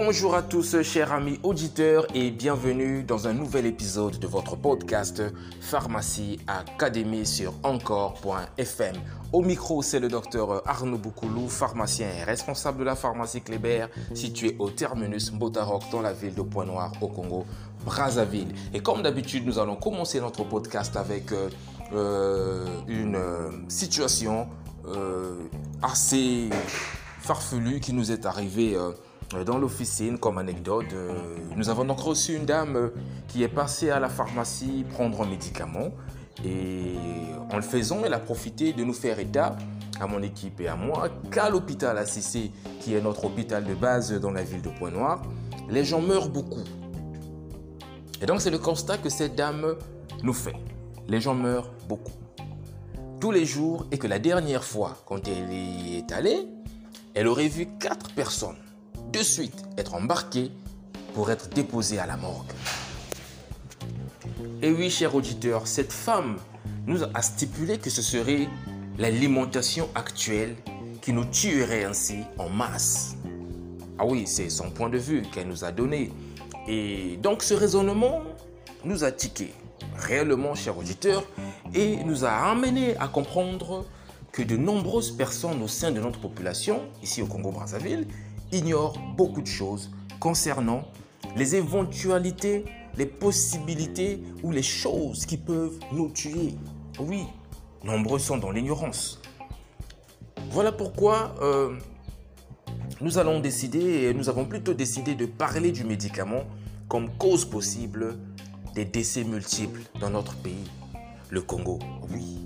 Bonjour à tous, chers amis auditeurs, et bienvenue dans un nouvel épisode de votre podcast Pharmacie Académie sur encore.fm. Au micro, c'est le docteur Arnaud Boukoulou, pharmacien et responsable de la pharmacie Kléber, située au terminus Botarok dans la ville de Pointe-Noire au Congo, Brazzaville. Et comme d'habitude, nous allons commencer notre podcast avec euh, euh, une euh, situation assez farfelue qui nous est arrivée euh, dans l'officine, comme anecdote, euh, nous avons donc reçu une dame euh, qui est passée à la pharmacie prendre un médicament. Et en le faisant, elle a profité de nous faire état, à mon équipe et à moi, qu'à l'hôpital ACC, qui est notre hôpital de base dans la ville de Pointe-Noire, les gens meurent beaucoup. Et donc c'est le constat que cette dame nous fait. Les gens meurent beaucoup. Tous les jours, et que la dernière fois, quand elle y est allée, elle aurait vu quatre personnes de suite être embarqué pour être déposé à la morgue. Et oui, cher auditeur, cette femme nous a stipulé que ce serait l'alimentation actuelle qui nous tuerait ainsi en masse. Ah oui, c'est son point de vue qu'elle nous a donné. Et donc ce raisonnement nous a tiqué réellement, cher auditeur, et nous a amené à comprendre que de nombreuses personnes au sein de notre population, ici au Congo-Brazzaville, ignore beaucoup de choses concernant les éventualités, les possibilités ou les choses qui peuvent nous tuer. Oui, nombreux sont dans l'ignorance. Voilà pourquoi euh, nous allons décider, nous avons plutôt décidé de parler du médicament comme cause possible des décès multiples dans notre pays, le Congo. Oui,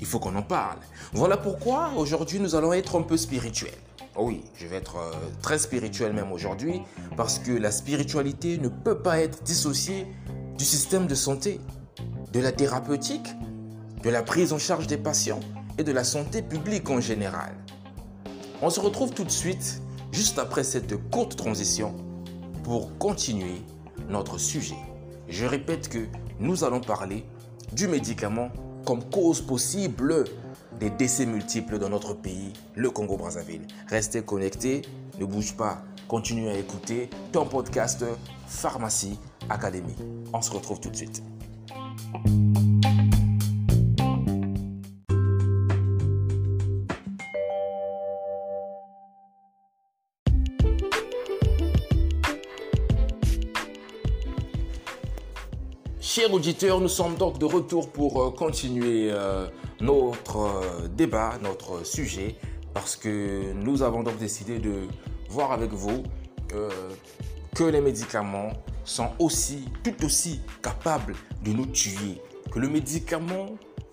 il faut qu'on en parle. Voilà pourquoi aujourd'hui nous allons être un peu spirituels. Oui, je vais être euh, très spirituel même aujourd'hui parce que la spiritualité ne peut pas être dissociée du système de santé, de la thérapeutique, de la prise en charge des patients et de la santé publique en général. On se retrouve tout de suite, juste après cette courte transition, pour continuer notre sujet. Je répète que nous allons parler du médicament comme cause possible des décès multiples dans notre pays, le Congo-Brazzaville. Restez connectés, ne bouge pas, continue à écouter ton podcast Pharmacie Académie. On se retrouve tout de suite. Chers auditeurs, nous sommes donc de retour pour euh, continuer euh, notre euh, débat, notre sujet, parce que nous avons donc décidé de voir avec vous que les médicaments sont aussi, tout aussi capables de nous tuer, que le médicament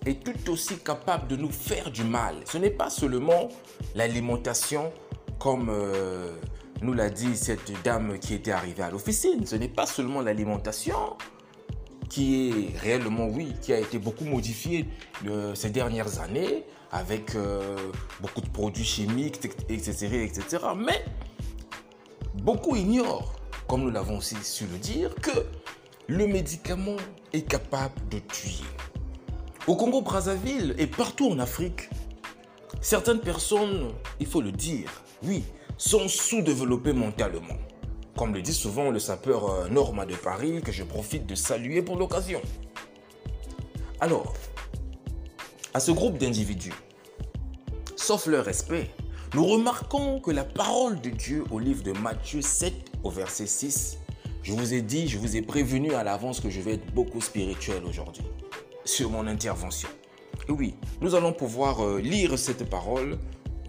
est tout aussi capable de nous faire du mal. Ce n'est pas seulement l'alimentation comme nous l'a dit cette dame qui était arrivée à l'officine, ce n'est pas seulement l'alimentation, qui est réellement, oui, qui a été beaucoup modifié euh, ces dernières années avec euh, beaucoup de produits chimiques, etc., etc. Mais beaucoup ignorent, comme nous l'avons aussi su le dire, que le médicament est capable de tuer. Au Congo-Brazzaville et partout en Afrique, certaines personnes, il faut le dire, oui, sont sous-développées mentalement comme le dit souvent le sapeur euh, Norma de Paris, que je profite de saluer pour l'occasion. Alors, à ce groupe d'individus, sauf leur respect, nous remarquons que la parole de Dieu au livre de Matthieu 7 au verset 6, je vous ai dit, je vous ai prévenu à l'avance que je vais être beaucoup spirituel aujourd'hui sur mon intervention. oui, nous allons pouvoir euh, lire cette parole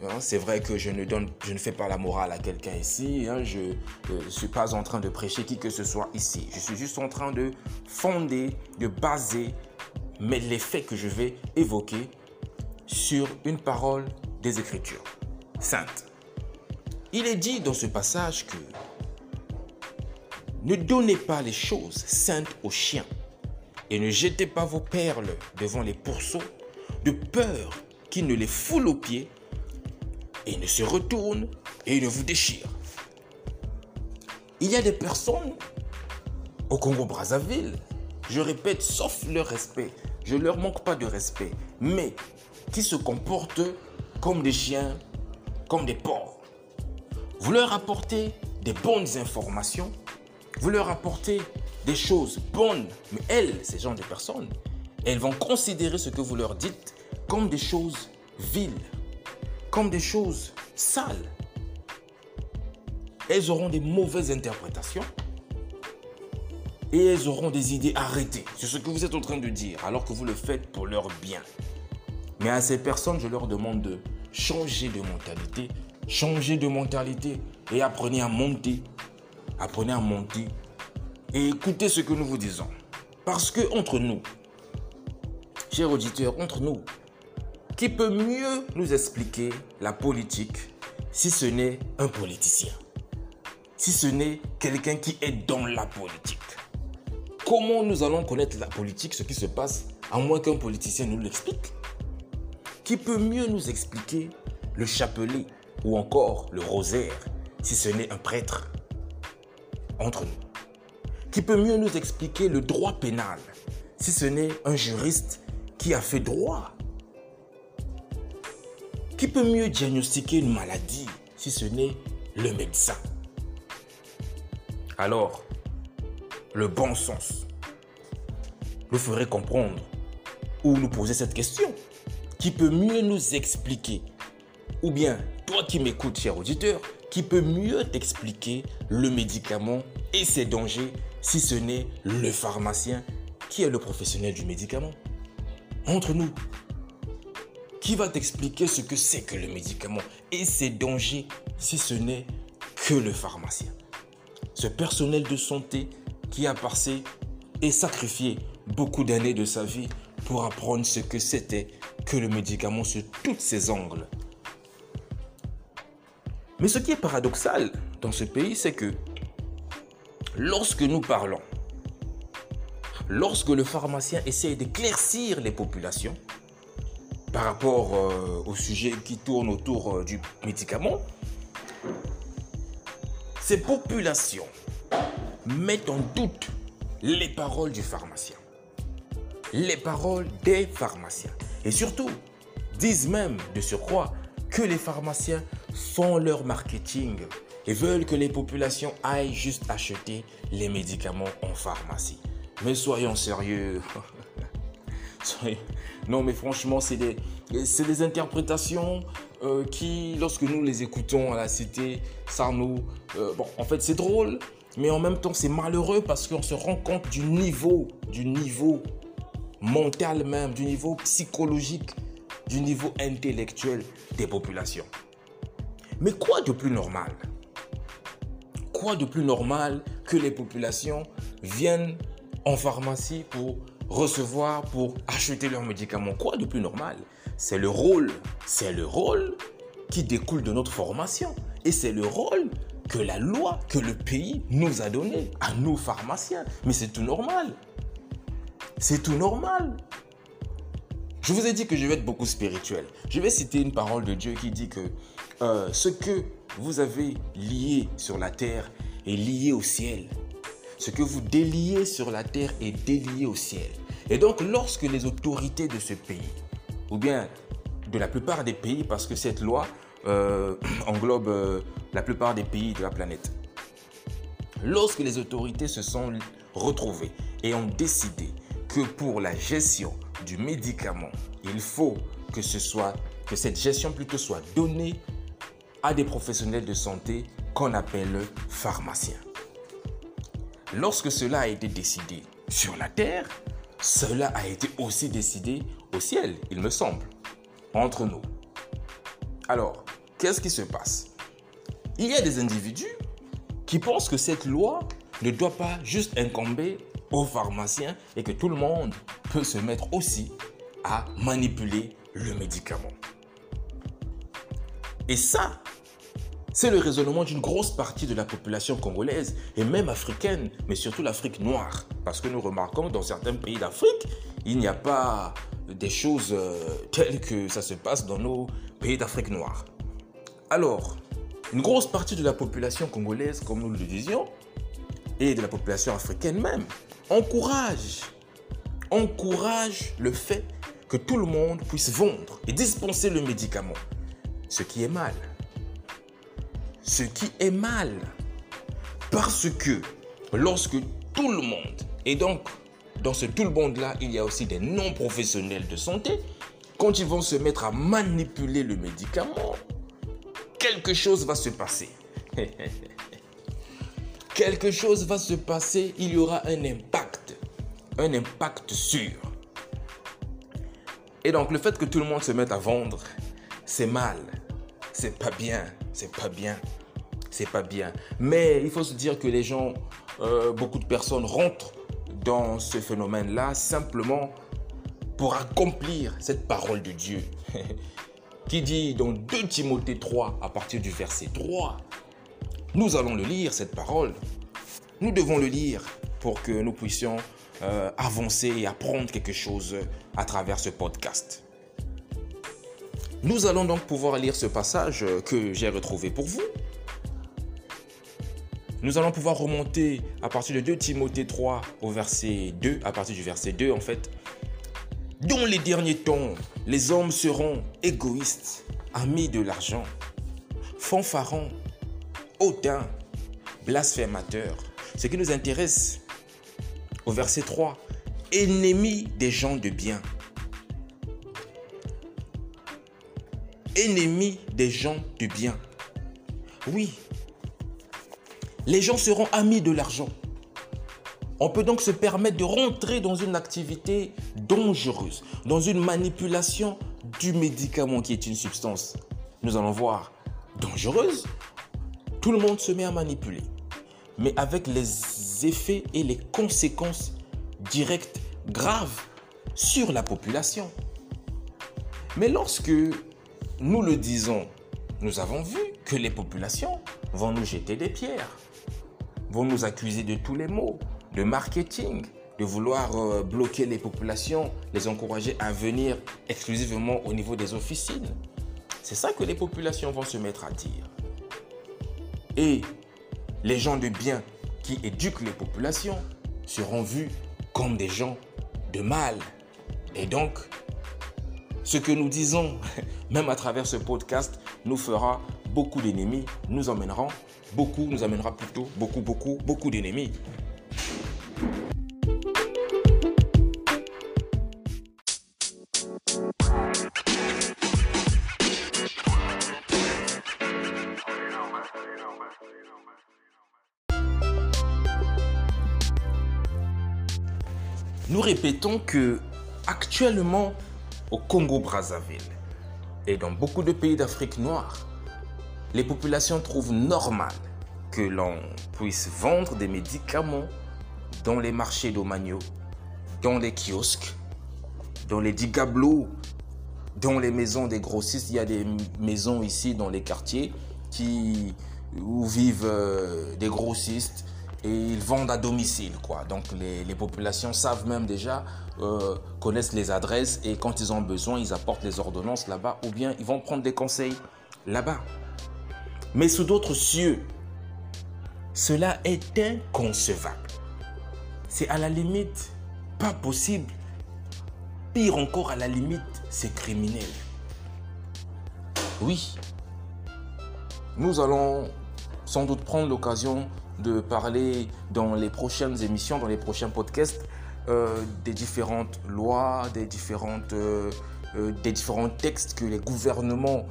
Hein, c'est vrai que je ne, donne, je ne fais pas la morale à quelqu'un ici. Hein, je ne euh, suis pas en train de prêcher qui que ce soit ici. Je suis juste en train de fonder, de baser mais les faits que je vais évoquer sur une parole des Écritures saintes. Il est dit dans ce passage que ne donnez pas les choses saintes aux chiens et ne jetez pas vos perles devant les pourceaux de peur qu'ils ne les foulent aux pieds il ne se retourne et il ne vous déchire. Il y a des personnes au Congo-Brazzaville, je répète, sauf leur respect, je ne leur manque pas de respect, mais qui se comportent comme des chiens, comme des porcs. Vous leur apportez des bonnes informations, vous leur apportez des choses bonnes, mais elles, ces gens de personnes, elles vont considérer ce que vous leur dites comme des choses viles, comme des choses sales. Elles auront des mauvaises interprétations et elles auront des idées arrêtées sur ce que vous êtes en train de dire alors que vous le faites pour leur bien. Mais à ces personnes, je leur demande de changer de mentalité, changer de mentalité et apprenez à monter, apprenez à monter et écoutez ce que nous vous disons. Parce que entre nous, chers auditeurs, entre nous, qui peut mieux nous expliquer la politique si ce n'est un politicien? Si ce n'est quelqu'un qui est dans la politique? Comment nous allons connaître la politique, ce qui se passe, à moins qu'un politicien nous l'explique? Qui peut mieux nous expliquer le chapelet ou encore le rosaire si ce n'est un prêtre entre nous? Qui peut mieux nous expliquer le droit pénal si ce n'est un juriste qui a fait droit Qui peut mieux diagnostiquer une maladie si ce n'est le médecin? Alors, le bon sens. Nous ferait comprendre ou nous poser cette question. Qui peut mieux nous expliquer? Ou bien, toi qui m'écoutes, cher auditeur, qui peut mieux t'expliquer le médicament et ses dangers si ce n'est le pharmacien qui est le professionnel du médicament? Entre nous, qui va t'expliquer ce que c'est que le médicament et ses dangers si ce n'est que le pharmacien Ce personnel de santé qui a passé et sacrifié beaucoup d'années de sa vie pour apprendre ce que c'était que le médicament sur tous ses angles. Mais ce qui est paradoxal dans ce pays, c'est que lorsque nous parlons, lorsque le pharmacien essaie d'éclaircir les populations par rapport euh, au sujet qui tourne autour euh, du médicament, ces populations mettent en doute les paroles du pharmacien, les paroles des pharmaciens. Et surtout, disent même de surcroît que les pharmaciens font leur marketing et veulent que les populations aillent juste acheter les médicaments en pharmacie. Mais soyons sérieux. non, mais franchement, c'est des, interprétations euh, qui, lorsque nous les écoutons à la cité, ça nous... Euh, bon, en fait, c'est drôle, mais en même temps, c'est malheureux parce qu'on se rend compte du niveau, du niveau mental même, du niveau psychologique, du niveau intellectuel des populations. Mais quoi de plus normal? Quoi de plus normal que les populations viennent en pharmacie pour recevoir, pour acheter leurs médicaments Quoi de plus normal? C'est le rôle, c'est le rôle qui découle de notre formation. Et c'est le rôle que la loi, que le pays nous a donné à nous pharmaciens. Mais c'est tout normal. C'est tout normal. Je vous ai dit que je vais être beaucoup spirituel. Je vais citer une parole de Dieu qui dit que euh, ce que vous avez lié sur la terre est lié au ciel. Ce que vous déliez sur la terre est délié au ciel. Et donc lorsque les autorités de ce pays ou bien de la plupart des pays, parce que cette loi euh, englobe euh, la plupart des pays de la planète. Lorsque les autorités se sont retrouvées et ont décidé que pour la gestion du médicament, il faut que ce soit que cette gestion plutôt soit donnée à des professionnels de santé qu'on appelle pharmaciens. Lorsque cela a été décidé sur la terre, cela a été aussi décidé au ciel, il me semble, entre nous. Alors, qu'est-ce qui se passe? Il y a des individus qui pensent que cette loi ne doit pas juste incomber aux pharmaciens et que tout le monde peut se mettre aussi à manipuler le médicament. Et ça, c'est le raisonnement d'une grosse partie de la population congolaise et même africaine, mais surtout l'Afrique noire. Parce que nous remarquons dans certains pays d'Afrique, il n'y a pas des choses euh, telles que ça se passe dans nos pays d'Afrique noire. Alors, une grosse partie de la population congolaise, comme nous le disions, et de la population africaine même, encourage, encourage le fait que tout le monde puisse vendre et dispenser le médicament. ce qui est mal. Ce qui est mal. Parce que lorsque tout le monde, et donc dans ce tout le monde-là, il y a aussi des non-professionnels de santé, quand ils vont se mettre à manipuler le médicament, quelque chose va se passer. quelque chose va se passer, il y aura un impact. Un impact sûr. Et donc le fait que tout le monde se mette à vendre, c'est mal. C'est pas bien. C'est pas bien. C'est pas bien. Mais il faut se dire que les gens, euh, beaucoup de personnes rentrent dans ce phénomène-là simplement pour accomplir cette parole de Dieu. qui dit dans 2 Timothée 3, à partir du verset 3, nous allons le lire, cette parole. Nous devons le lire pour que nous puissions euh, avancer et apprendre quelque chose à travers ce podcast. Nous allons donc pouvoir lire ce passage que j'ai retrouvé pour vous. Nous allons pouvoir remonter à partir de 2 Timothée 3 au verset 2, à partir du verset 2 en fait. Dans les derniers temps, les hommes seront égoïstes, amis de l'argent, fanfarons, hautains, blasphémateurs. Ce qui nous intéresse, au verset 3, ennemis des gens de bien. Ennemis des gens de bien. Oui, les gens seront amis de l'argent. On peut donc se permettre de rentrer dans une activité dangereuse, dans une manipulation du médicament qui est une substance, nous allons voir, dangereuse. Tout le monde se met à manipuler, mais avec les effets et les conséquences directes, graves sur la population. Mais lorsque nous le disons, nous avons vu que les populations vont nous jeter des pierres, vont nous accuser de tous les maux, de marketing, de vouloir euh, bloquer les populations, les encourager à venir exclusivement au niveau des officines. C'est ça que les populations vont se mettre à dire. Et les gens de bien qui éduquent les populations seront vus comme des gens de mal. Et donc, ce que nous disons, même à travers ce podcast, nous fera beaucoup d'ennemis, nous emmènerons beaucoup, nous amènera plutôt beaucoup, beaucoup, beaucoup d'ennemis. Nous répétons que actuellement au Congo-Brazzaville et dans beaucoup de pays d'Afrique noire, les populations trouvent normal que l'on puisse vendre des médicaments dans les marchés d'Omagno, dans les kiosques, dans les digablos, dans les maisons des grossistes. Il y a des maisons ici dans les quartiers où vivent euh, des grossistes et ils vendent à domicile. Quoi. Donc les, populations savent même déjà, euh, connaissent les adresses et quand ils ont besoin, ils apportent les ordonnances là-bas ou bien ils vont prendre des conseils là-bas mais sous d'autres cieux. Cela est inconcevable. C'est à la limite pas possible. Pire encore, à la limite, c'est criminel. Oui, nous allons sans doute prendre l'occasion de parler dans les prochaines émissions, dans les prochains podcasts, euh, des différentes lois, des, différentes, euh, euh, des différents textes que les gouvernements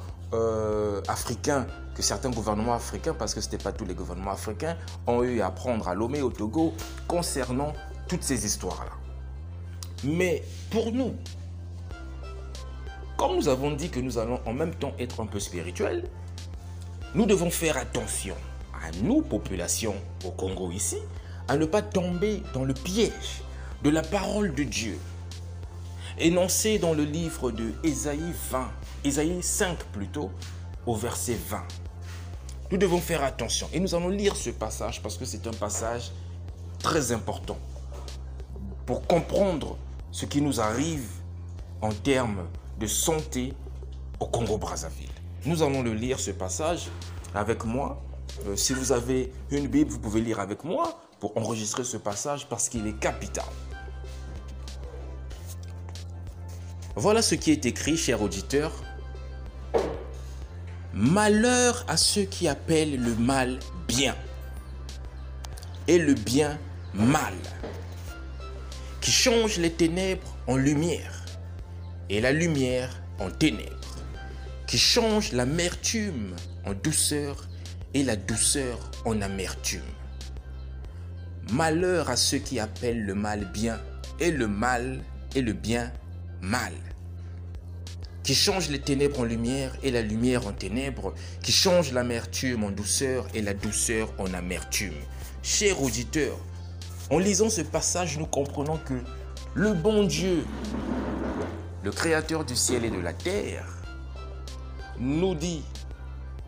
africains que certains gouvernements africains, parce que ce n'était pas tous les gouvernements africains, ont eu à prendre à Lomé, au Togo, concernant toutes ces histoires-là. Mais pour nous, comme nous avons dit que nous allons en même temps être un peu spirituels, nous devons faire attention à nous, population au Congo ici, à ne pas tomber dans le piège de la parole de Dieu, énoncée dans le livre de Ésaïe 20, Ésaïe 5 plutôt, au verset 20. Nous devons faire attention. Et nous allons lire ce passage parce que c'est un passage très important pour comprendre ce qui nous arrive en termes de santé au Congo-Brazzaville. Nous allons le lire, ce passage, avec moi. Euh, si vous avez une Bible, vous pouvez lire avec moi pour enregistrer ce passage parce qu'il est capital. Voilà ce qui est écrit, cher auditeur, Malheur à ceux qui appellent le mal bien et le bien mal, qui changent les ténèbres en lumière et la lumière en ténèbres, qui changent l'amertume en douceur et la douceur en amertume. Malheur à ceux qui appellent le mal bien et le mal et le bien mal qui change les ténèbres en lumière et la lumière en ténèbres, qui change l'amertume en douceur et la douceur en amertume. Chers auditeurs, en lisant ce passage, nous comprenons que le bon Dieu, le créateur du ciel et de la terre, nous dit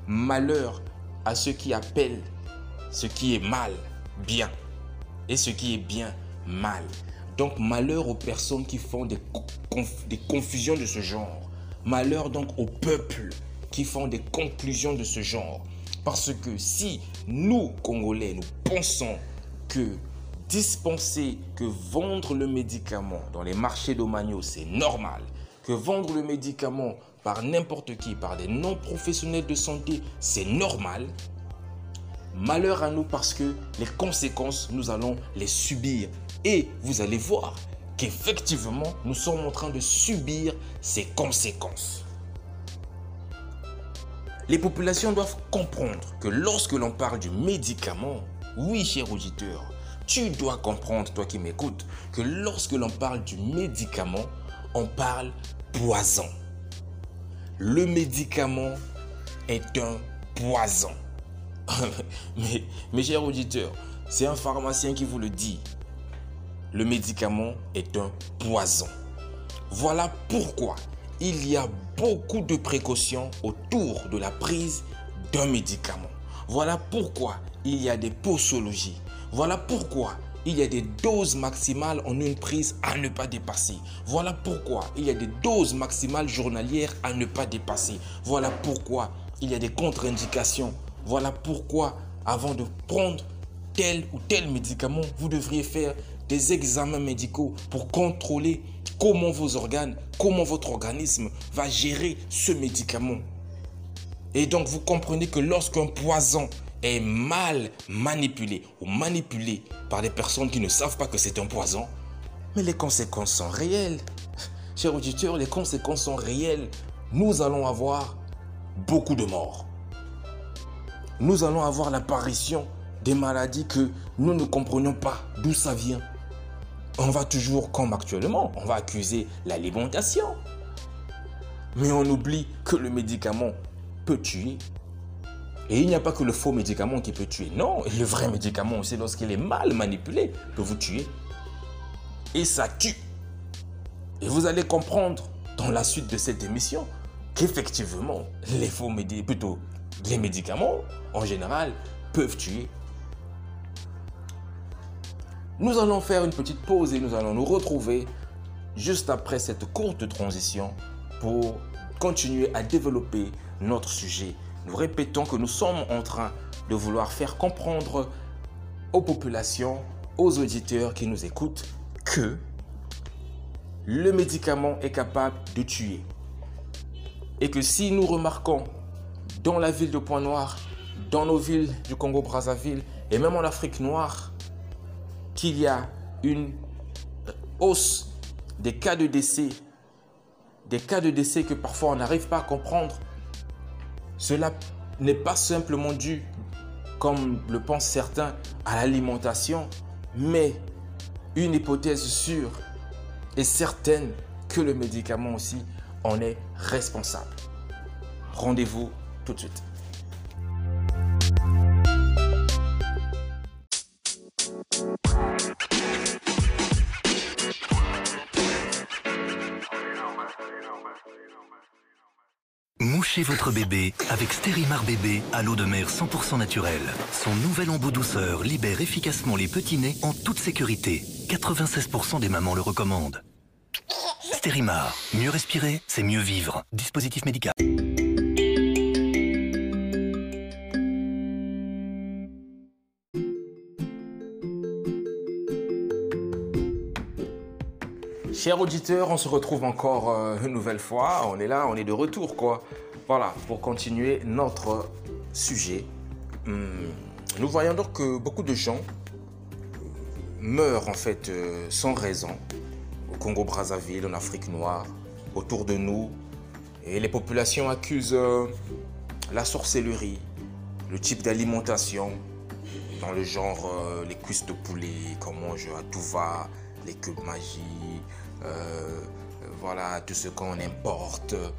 malheur à ceux qui appellent ce qui est mal bien et ce qui est bien mal. Donc malheur aux personnes qui font des, confusions de ce genre. Malheur donc aux peuples qui font des conclusions de ce genre. Parce que si nous, Congolais, nous pensons que dispenser, que vendre le médicament dans les marchés d'Omagno, c'est normal, que vendre le médicament par n'importe qui, par des non-professionnels de santé, c'est normal, malheur à nous parce que les conséquences, nous allons les subir. Et vous allez voir, qu'effectivement, nous sommes en train de subir ces conséquences. Les populations doivent comprendre que lorsque l'on parle du médicament, oui, cher auditeur, tu dois comprendre, toi qui m'écoutes, que lorsque l'on parle du médicament, on parle poison. Le médicament est un poison. mais, mes chers auditeurs, c'est un pharmacien qui vous le dit le médicament est un poison. Voilà pourquoi il y a beaucoup de précautions autour de la prise d'un médicament. Voilà pourquoi il y a des posologies. Voilà pourquoi il y a des doses maximales en une prise à ne pas dépasser. Voilà pourquoi il y a des doses maximales journalières à ne pas dépasser. Voilà pourquoi il y a des contre-indications. Voilà pourquoi avant de prendre tel ou tel médicament, vous devriez faire des examens médicaux pour contrôler comment vos organes, comment votre organisme va gérer ce médicament. Et donc vous comprenez que lorsqu'un poison est mal manipulé ou manipulé par des personnes qui ne savent pas que c'est un poison, mais les conséquences sont réelles. Chers auditeurs, les conséquences sont réelles. Nous allons avoir beaucoup de morts. Nous allons avoir l'apparition des maladies que nous ne comprenions pas d'où ça vient on va toujours, comme actuellement, on va accuser l'alimentation. Mais on oublie que le médicament peut tuer. Et il n'y a pas que le faux médicament qui peut tuer. Non, le vrai médicament aussi, lorsqu'il est mal manipulé, peut vous tuer. Et ça tue. Et vous allez comprendre dans la suite de cette émission qu'effectivement, les faux médicaments, plutôt les médicaments, en général, peuvent tuer. Nous allons faire une petite pause et nous allons nous retrouver juste après cette courte transition pour continuer à développer notre sujet. Nous répétons que nous sommes en train de vouloir faire comprendre aux populations, aux auditeurs qui nous écoutent, que le médicament est capable de tuer. Et que si nous remarquons dans la ville de Pointe-Noire, dans nos villes du Congo-Brazzaville et même en Afrique noire, qu'il y a une hausse des cas de décès, des cas de décès que parfois on n'arrive pas à comprendre, cela n'est pas simplement dû, comme le pensent certains, à l'alimentation, mais une hypothèse sûre et certaine que le médicament aussi en est responsable. Rendez-vous tout de suite. Votre bébé avec Stérimar bébé à l'eau de mer 100% naturelle. Son nouvel embout douceur libère efficacement les petits nez en toute sécurité. 96% des mamans le recommandent. Stérimar, mieux respirer, c'est mieux vivre. Dispositif médical. Chers auditeurs, on se retrouve encore euh, une nouvelle fois. On est là, on est de retour, quoi. Voilà, pour continuer notre sujet. Hum, nous voyons donc que beaucoup de gens meurent en fait euh, sans raison au Congo-Brazzaville, en Afrique noire, autour de nous. Et les populations accusent euh, la sorcellerie, le type d'alimentation, dans le genre les cuisses de poulet qu'on mange à tout va, les cubes magie, euh, voilà, tout ce qu'on importe, euh,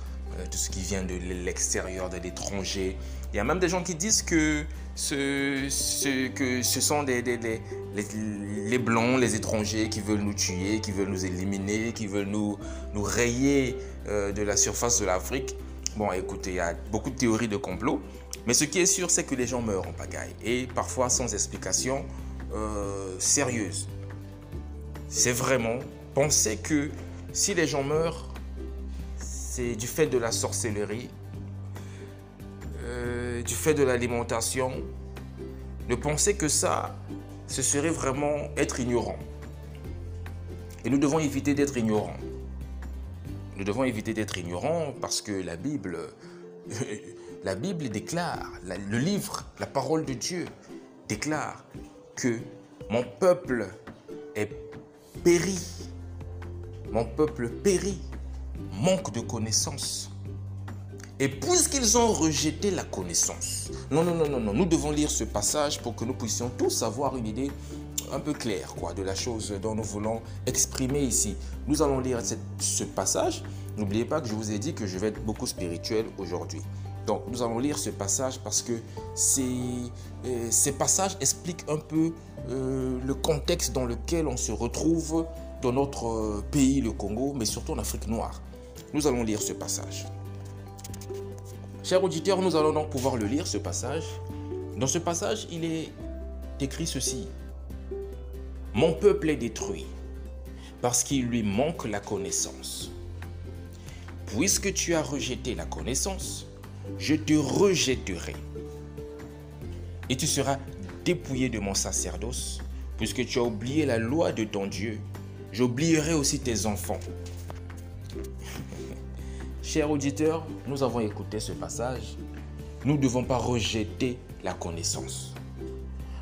tout ce qui vient de l'extérieur, de l'étranger. Il y a même des gens qui disent que ce, que ce sont des, les, les, blancs, les étrangers qui veulent nous tuer, qui veulent nous éliminer, qui veulent nous, rayer euh, de la surface de l'Afrique. Bon, écoutez, il y a beaucoup de théories de complot, mais ce qui est sûr, c'est que les gens meurent en pagaille et parfois sans explication sérieuse. C'est vraiment penser que si les gens meurent, c'est du fait de la sorcellerie, euh, du fait de l'alimentation. De penser que ça, ce serait vraiment être ignorant. Et nous devons éviter d'être ignorants. Nous devons éviter d'être ignorants parce que la Bible, la Bible déclare, le livre, la parole de Dieu déclare que mon peuple est péri mon peuple périt, manque de connaissance. Et puisqu'ils ont rejeté la connaissance, non, non, non, non, non, nous devons lire ce passage pour que nous puissions tous avoir une idée un peu claire quoi, de la chose dont nous voulons exprimer ici. Nous allons lire ce passage. N'oubliez pas que je vous ai dit que je vais être beaucoup spirituel aujourd'hui. Donc nous allons lire ce passage parce que euh, ces passages expliquent un peu euh, le contexte dans lequel on se retrouve dans notre euh, pays, le Congo, mais surtout en Afrique noire. Nous allons lire ce passage. Chers auditeurs, nous allons donc pouvoir le lire, ce passage. Dans ce passage, il est écrit ceci. Mon peuple est détruit parce qu'il lui manque la connaissance. Puisque tu as rejeté la connaissance, je te rejetterai. Et tu seras dépouillé de mon sacerdoce, puisque tu as oublié la loi de ton Dieu j'oublierai aussi tes enfants. Chers auditeurs, nous avons écouté ce passage. Nous ne devons pas rejeter la connaissance.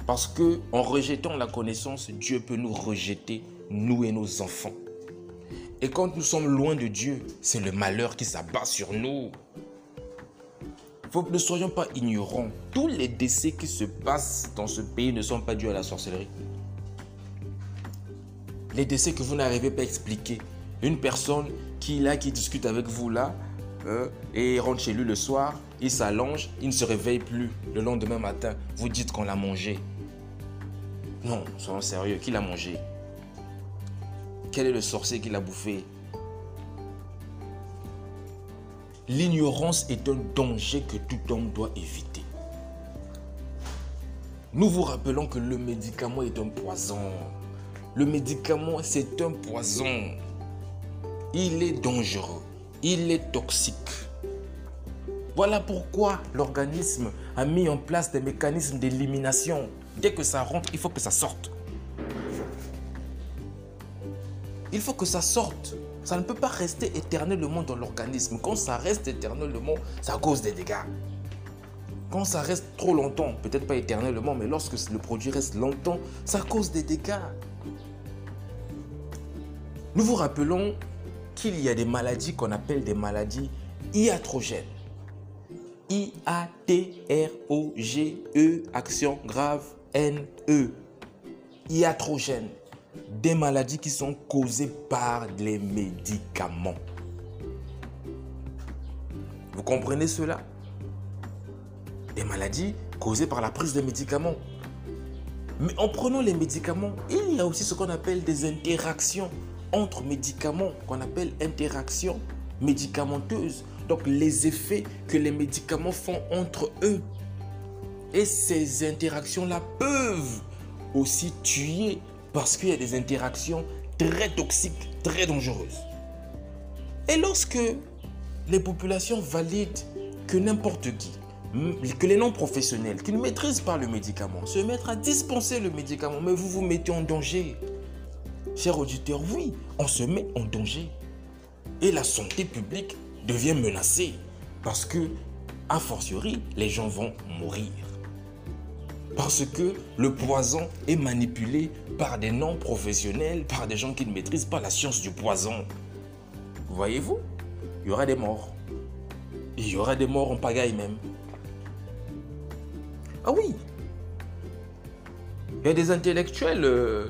Parce que en rejetant la connaissance, Dieu peut nous rejeter, nous et nos enfants. Et quand nous sommes loin de Dieu, c'est le malheur qui s'abat sur nous. Faut, ne soyons pas ignorants. Tous les décès qui se passent dans ce pays ne sont pas dus à la sorcellerie les décès que vous n'arrivez pas à expliquer. Une personne qui là, qui discute avec vous là, euh, et rentre chez lui le soir, il s'allonge, il ne se réveille plus. Le lendemain matin, vous dites qu'on l'a mangé. Non, soyons sérieux, qui l'a mangé? Quel est le sorcier qui l'a bouffé? L'ignorance est un danger que tout homme doit éviter. Nous vous rappelons que le médicament est un poison. Le médicament, c'est un poison. Il est dangereux. Il est toxique. Voilà pourquoi l'organisme a mis en place des mécanismes d'élimination. Dès que ça rentre, il faut que ça sorte. Il faut que ça sorte. Ça ne peut pas rester éternellement dans l'organisme. Quand ça reste éternellement, ça cause des dégâts. Quand ça reste trop longtemps, peut-être pas éternellement, mais lorsque le produit reste longtemps, ça cause des dégâts. Nous vous rappelons qu'il y a des maladies qu'on appelle des maladies iatrogènes. I-A-T-R-O-G-E, action grave, N-E. Iatrogènes. Des maladies qui sont causées par les médicaments. Vous comprenez cela? Des maladies causées par la prise de médicaments. Mais en prenant les médicaments, il y a aussi ce qu'on appelle des interactions entre médicaments qu'on appelle interaction médicamenteuse. Donc les effets que les médicaments font entre eux. Et ces interactions-là peuvent aussi tuer parce qu'il y a des interactions très toxiques, très dangereuses. Et lorsque les populations valident que n'importe qui, que les non-professionnels qui ne maîtrisent pas le médicament se mettent à dispenser le médicament, mais vous vous mettez en danger. Cher auditeur, oui, on se met en danger. Et la santé publique devient menacée. Parce que, a fortiori, les gens vont mourir. Parce que le poison est manipulé par des non-professionnels, par des gens qui ne maîtrisent pas la science du poison. Voyez-vous Il y aura des morts. Il y aura des morts en pagaille même. Ah oui Il y a des intellectuels, euh,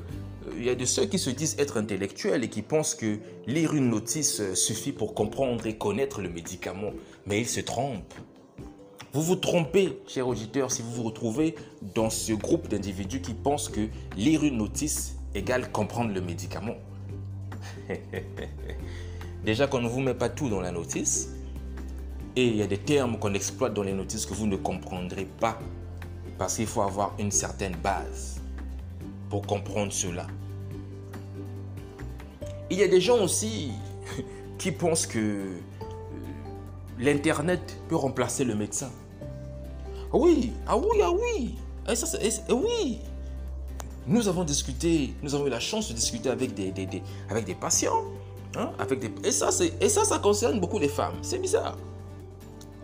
il y a de ceux qui se disent être intellectuels et qui pensent que lire une notice suffit pour comprendre et connaître le médicament. Mais ils se trompent. Vous vous trompez, cher auditeur, si vous vous retrouvez dans ce groupe d'individus qui pensent que lire une notice égale comprendre le médicament. Déjà qu'on ne vous met pas tout dans la notice, et il y a des termes qu'on exploite dans les notices que vous ne comprendrez pas, parce qu'il faut avoir une certaine base pour comprendre cela. Il y a des gens aussi qui pensent que euh, l'Internet peut remplacer le médecin. Ah oui, ah oui, ah oui. Et ça, oui. Nous avons discuté, nous avons eu la chance de discuter avec des, avec des patients. Hein, avec des, et, ça, et ça, ça concerne beaucoup les femmes. C'est bizarre.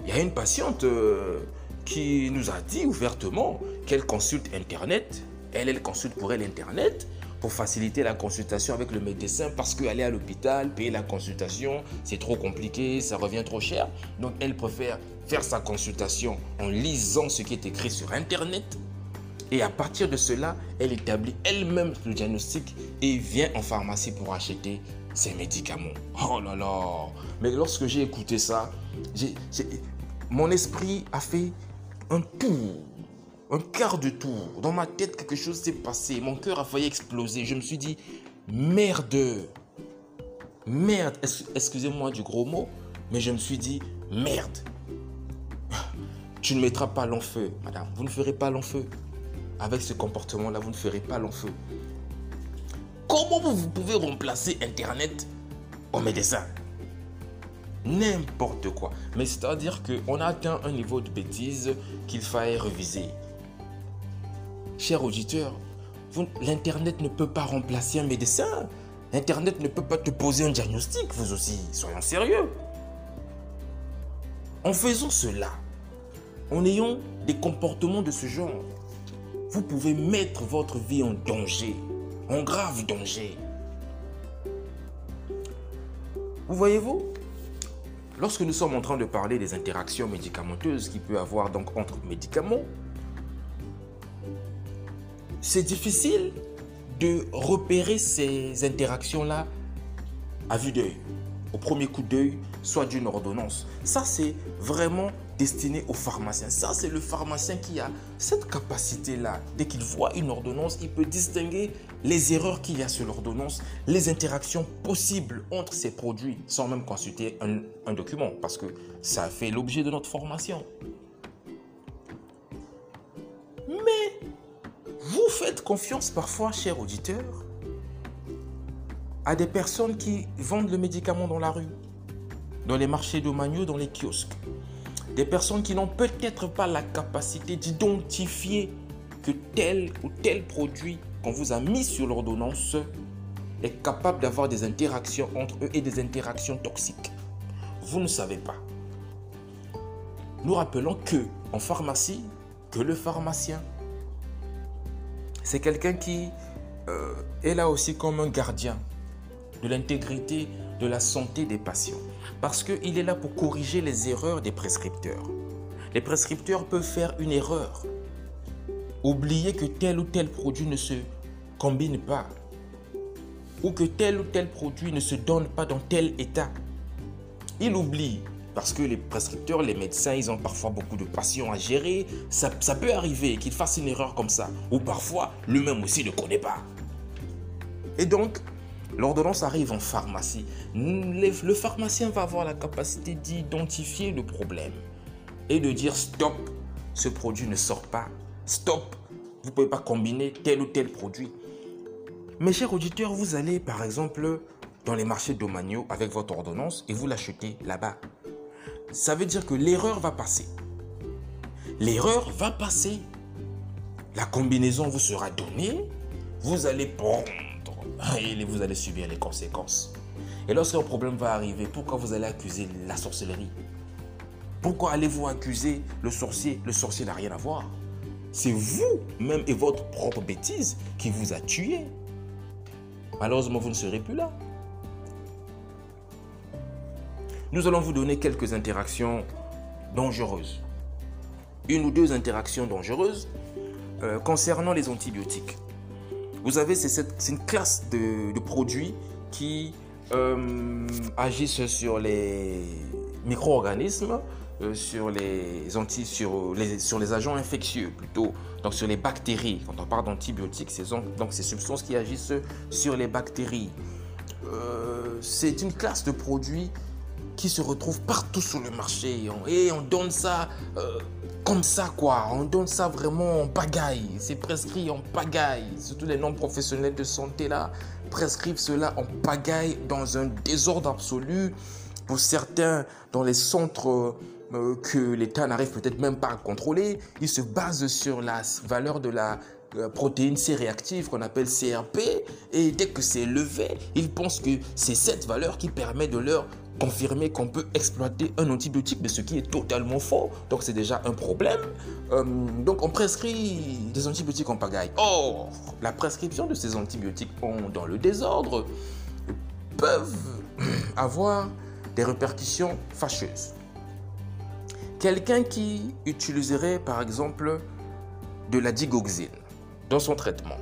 Il y a une patiente euh, qui nous a dit ouvertement qu'elle consulte Internet. Elle, elle consulte pour elle Internet pour faciliter la consultation avec le médecin parce qu'aller à l'hôpital, payer la consultation, c'est trop compliqué, ça revient trop cher. Donc elle préfère faire sa consultation en lisant ce qui est écrit sur Internet. Et à partir de cela, elle établit elle-même le diagnostic et vient en pharmacie pour acheter ses médicaments. Oh là là Mais lorsque j'ai écouté ça, mon esprit a fait un tour un quart de tour. Dans ma tête, quelque chose s'est passé. Mon cœur a failli exploser. Je me suis dit, merde. Merde. Excusez-moi du gros mot, mais je me suis dit, merde. Tu ne mettras pas l'enfeu, madame. Vous ne ferez pas l'enfeu. Avec ce comportement-là, vous ne ferez pas l'enfeu. Comment vous pouvez remplacer Internet au médecin? N'importe quoi. Mais c'est-à-dire qu'on a atteint un niveau de bêtise qu'il fallait reviser. Cher auditeur, l'Internet ne peut pas remplacer un médecin. L'Internet ne peut pas te poser un diagnostic, vous aussi. Soyons sérieux. En faisant cela, en ayant des comportements de ce genre, vous pouvez mettre votre vie en danger, en grave danger. Vous voyez-vous Lorsque nous sommes en train de parler des interactions médicamenteuses qu'il peut avoir donc entre médicaments, c'est difficile de repérer ces interactions-là à vue d'œil, au premier coup d'œil, soit d'une ordonnance. Ça, c'est vraiment destiné au pharmacien. Ça, c'est le pharmacien qui a cette capacité-là. Dès qu'il voit une ordonnance, il peut distinguer les erreurs qu'il y a sur l'ordonnance, les interactions possibles entre ces produits, sans même consulter un, un document, parce que ça fait l'objet de notre formation. Faites confiance parfois, cher auditeur, à des personnes qui vendent le médicament dans la rue, dans les marchés de manio, dans les kiosques. Des personnes qui n'ont peut-être pas la capacité d'identifier que tel ou tel produit qu'on vous a mis sur l'ordonnance est capable d'avoir des interactions entre eux et des interactions toxiques. Vous ne savez pas. Nous rappelons que en pharmacie, que le pharmacien c'est quelqu'un qui euh, est là aussi comme un gardien de l'intégrité de la santé des patients. Parce qu'il est là pour corriger les erreurs des prescripteurs. Les prescripteurs peuvent faire une erreur. Oublier que tel ou tel produit ne se combine pas. Ou que tel ou tel produit ne se donne pas dans tel état. Il oublie parce que les prescripteurs, les médecins, ils ont parfois beaucoup de patients à gérer. Ça, peut arriver qu'ils fassent une erreur comme ça. Ou parfois, lui-même aussi ne connaît pas. Et donc, l'ordonnance arrive en pharmacie. Le pharmacien va avoir la capacité d'identifier le problème et de dire stop, ce produit ne sort pas. Stop, vous ne pouvez pas combiner tel ou tel produit. Mes chers auditeurs, vous allez par exemple dans les marchés domaniaux avec votre ordonnance et vous l'achetez là-bas ça veut dire que l'erreur va passer. L'erreur va passer. La combinaison vous sera donnée. Vous allez prendre et vous allez subir les conséquences. Et lorsqu'un problème va arriver, pourquoi vous allez accuser la sorcellerie? Pourquoi allez-vous accuser le sorcier? Le sorcier n'a rien à voir. C'est vous-même et votre propre bêtise qui vous a tué. Malheureusement, vous ne serez plus là. Nous allons vous donner quelques interactions dangereuses. Une ou deux interactions dangereuses euh, concernant les antibiotiques. Vous avez, c'est une classe de, produits qui euh, agissent sur les micro-organismes, euh, sur, les anti, sur, les, sur les agents infectieux plutôt, donc sur les bactéries. Quand on parle d'antibiotiques, c'est donc ces substances qui agissent sur les bactéries. c'est une classe de produits qui se retrouvent partout sur le marché. Et on donne ça comme ça, quoi. On donne ça vraiment en pagaille. C'est prescrit en pagaille. Surtout les non-professionnels de santé, là, prescrivent cela en pagaille dans un désordre absolu. Pour certains, dans les centres euh, que l'État n'arrive peut-être même pas à contrôler, ils se basent sur la valeur de la euh, protéine C réactive qu'on appelle CRP et dès que c'est élevé, ils pensent que c'est cette valeur qui permet de leur confirmer qu'on peut exploiter un antibiotique, mais ce qui est totalement faux. Donc c'est déjà un problème. Euh, donc on prescrit des antibiotiques en pagaille. Or, la prescription de ces antibiotiques dans le désordre peuvent avoir des répercussions fâcheuses. Quelqu'un qui utiliserait par exemple de la digoxine dans son traitement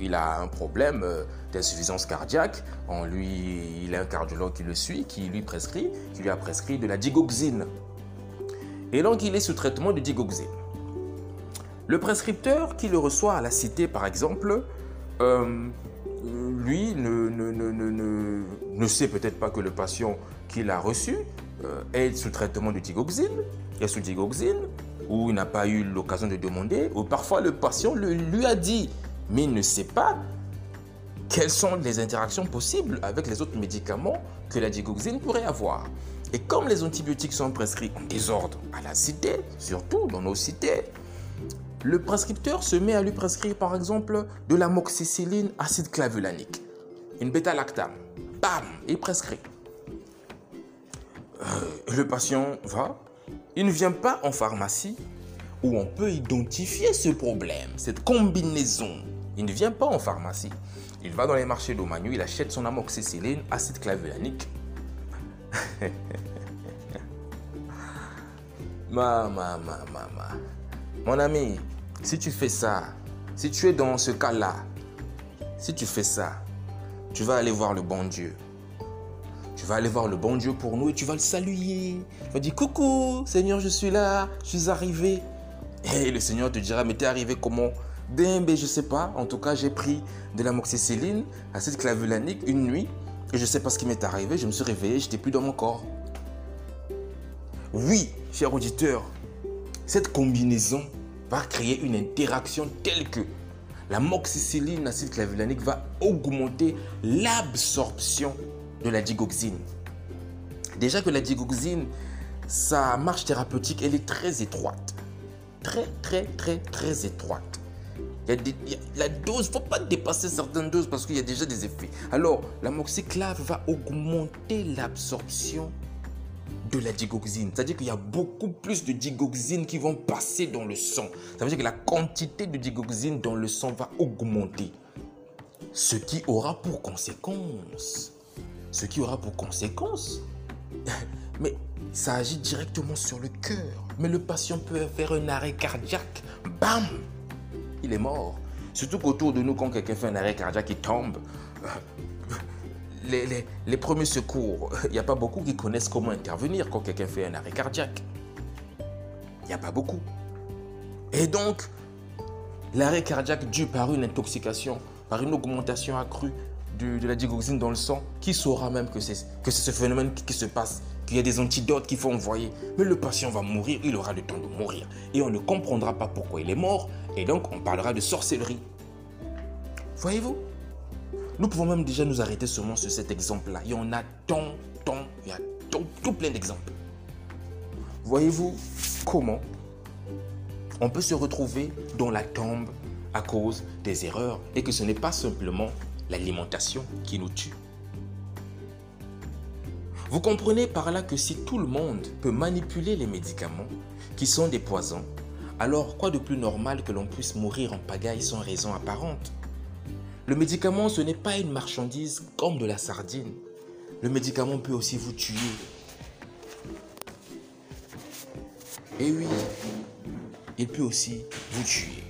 il a un problème euh, d'insuffisance cardiaque, on lui, il a un cardiologue qui le suit, qui lui prescrit, qui lui a prescrit de la digoxine. Et donc il est sous traitement de digoxine. Le prescripteur qui le reçoit à la cité, par exemple, euh, lui ne, sait peut-être pas que le patient qu'il a reçu euh, est sous traitement de digoxine, est sous digoxine, ou il n'a pas eu l'occasion de demander, ou parfois le patient lui a dit mais il ne sait pas quelles sont les interactions possibles avec les autres médicaments que la digoxine pourrait avoir. Et comme les antibiotiques sont prescrits en désordre à la cité, surtout dans nos cités, le prescripteur se met à lui prescrire par exemple de l'amoxicilline acide clavulanique, une bêta-lactame. Bam, il prescrit. Euh, le patient va, il ne vient pas en pharmacie où on peut identifier ce problème, cette combinaison il ne vient pas en pharmacie. Il va dans les marchés d'Omagnou, il achète son amoxicilline, acide clavulanique. ma, ma, ma, ma, ma. Mon ami, si tu fais ça, si tu es dans ce cas-là, si tu fais ça, tu vas aller voir le bon Dieu. Tu vas aller voir le bon Dieu pour nous et tu vas le saluer. Tu vas dire Coucou, Seigneur, je suis là, je suis arrivé. Et le Seigneur te dira Mais t'es arrivé comment? Ben, je sais pas. En tout cas, j'ai pris de l'amoxicilline, acide clavulanique une nuit. Et je sais pas ce qui m'est arrivé. Je me suis réveillé, j'étais plus dans mon corps. Oui, cher auditeur, cette combinaison va créer une interaction telle que l'amoxicilline, acide clavulanique va augmenter l'absorption de la digoxine. Déjà que la digoxine, sa marche thérapeutique, elle est très étroite. Très, très, très, très étroite la dose, il ne faut pas dépasser certaines doses parce qu'il y a déjà des effets. Alors, l'amoxiclave va augmenter l'absorption de la digoxine. C'est-à-dire qu'il y a beaucoup plus de digoxine qui vont passer dans le sang. Ça veut dire que la quantité de digoxine dans le sang va augmenter. Ce qui aura pour conséquence, ce qui aura pour conséquence, mais ça agit directement sur le cœur. Mais le patient peut faire un arrêt cardiaque. Bam il est mort. Surtout qu'autour de nous, quand quelqu'un fait un arrêt cardiaque, il tombe. Les, premiers secours, il n'y a pas beaucoup qui connaissent comment intervenir quand quelqu'un fait un arrêt cardiaque. Il n'y a pas beaucoup. Et donc, l'arrêt cardiaque dû par une intoxication, par une augmentation accrue de, la digoxine dans le sang, qui saura même que c'est ce phénomène qui se passe il y a des antidotes qu'il faut envoyer. Mais le patient va mourir, il aura le temps de mourir. Et on ne comprendra pas pourquoi il est mort. Et donc, on parlera de sorcellerie. Voyez-vous? Nous pouvons même déjà nous arrêter seulement sur cet exemple-là. Il y en a tant, tant, il y a tout, tout plein d'exemples. Voyez-vous comment on peut se retrouver dans la tombe à cause des erreurs? Et que ce n'est pas simplement l'alimentation qui nous tue. Vous comprenez par là que si tout le monde peut manipuler les médicaments, qui sont des poisons, alors quoi de plus normal que l'on puisse mourir en pagaille sans raison apparente? Le médicament, ce n'est pas une marchandise comme de la sardine. Le médicament peut aussi vous tuer. Et oui, il peut aussi vous tuer.